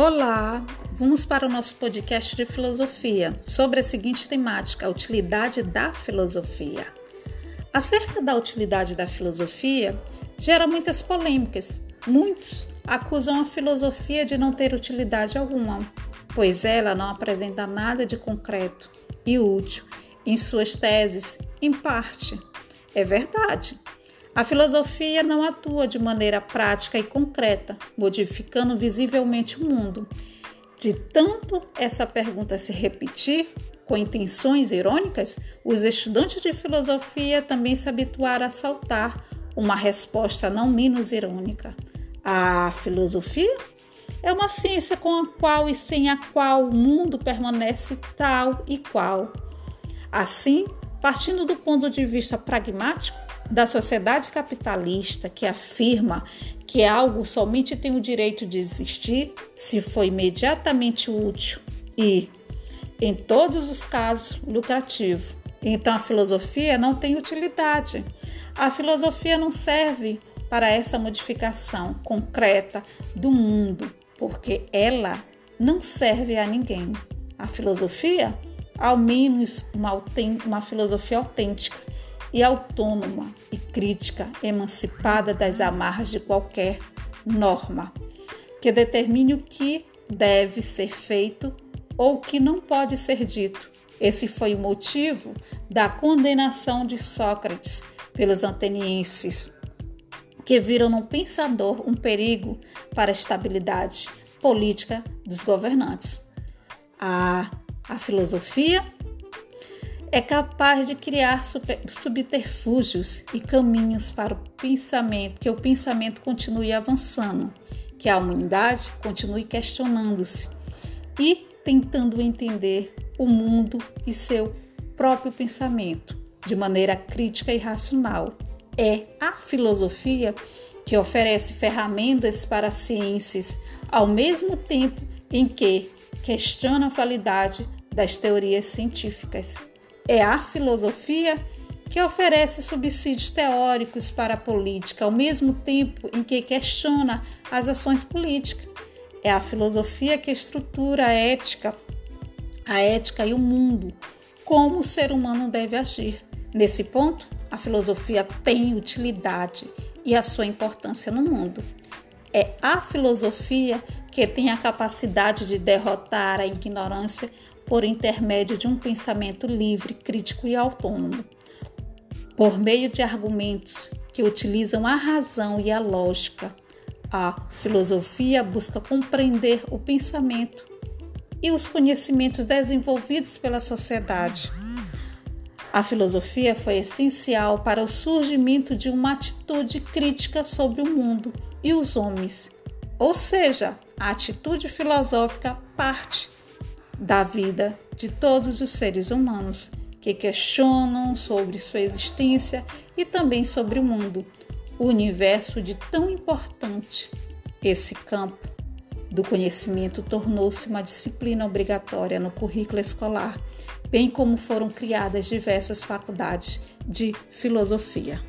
Olá, vamos para o nosso podcast de filosofia sobre a seguinte temática: a utilidade da filosofia. Acerca da utilidade da filosofia, gera muitas polêmicas. Muitos acusam a filosofia de não ter utilidade alguma, pois ela não apresenta nada de concreto e útil em suas teses, em parte. É verdade. A filosofia não atua de maneira prática e concreta, modificando visivelmente o mundo. De tanto essa pergunta se repetir, com intenções irônicas, os estudantes de filosofia também se habituaram a saltar uma resposta não menos irônica. A filosofia é uma ciência com a qual e sem a qual o mundo permanece tal e qual. Assim, partindo do ponto de vista pragmático, da sociedade capitalista que afirma que algo somente tem o direito de existir se for imediatamente útil e, em todos os casos, lucrativo. Então a filosofia não tem utilidade. A filosofia não serve para essa modificação concreta do mundo, porque ela não serve a ninguém. A filosofia, ao menos uma, uma filosofia autêntica, e autônoma e crítica, emancipada das amarras de qualquer norma, que determine o que deve ser feito ou o que não pode ser dito. Esse foi o motivo da condenação de Sócrates pelos atenienses, que viram no pensador um perigo para a estabilidade política dos governantes. A, a filosofia é capaz de criar subterfúgios e caminhos para o pensamento, que o pensamento continue avançando, que a humanidade continue questionando-se e tentando entender o mundo e seu próprio pensamento de maneira crítica e racional. É a filosofia que oferece ferramentas para as ciências, ao mesmo tempo em que questiona a validade das teorias científicas. É a filosofia que oferece subsídios teóricos para a política, ao mesmo tempo em que questiona as ações políticas. É a filosofia que estrutura a ética, a ética e o mundo, como o ser humano deve agir. Nesse ponto, a filosofia tem utilidade e a sua importância no mundo. É a filosofia que tem a capacidade de derrotar a ignorância por intermédio de um pensamento livre, crítico e autônomo, por meio de argumentos que utilizam a razão e a lógica. A filosofia busca compreender o pensamento e os conhecimentos desenvolvidos pela sociedade. A filosofia foi essencial para o surgimento de uma atitude crítica sobre o mundo e os homens, ou seja, a atitude filosófica parte da vida de todos os seres humanos que questionam sobre sua existência e também sobre o mundo, o universo de tão importante. Esse campo do conhecimento tornou-se uma disciplina obrigatória no currículo escolar, bem como foram criadas diversas faculdades de filosofia.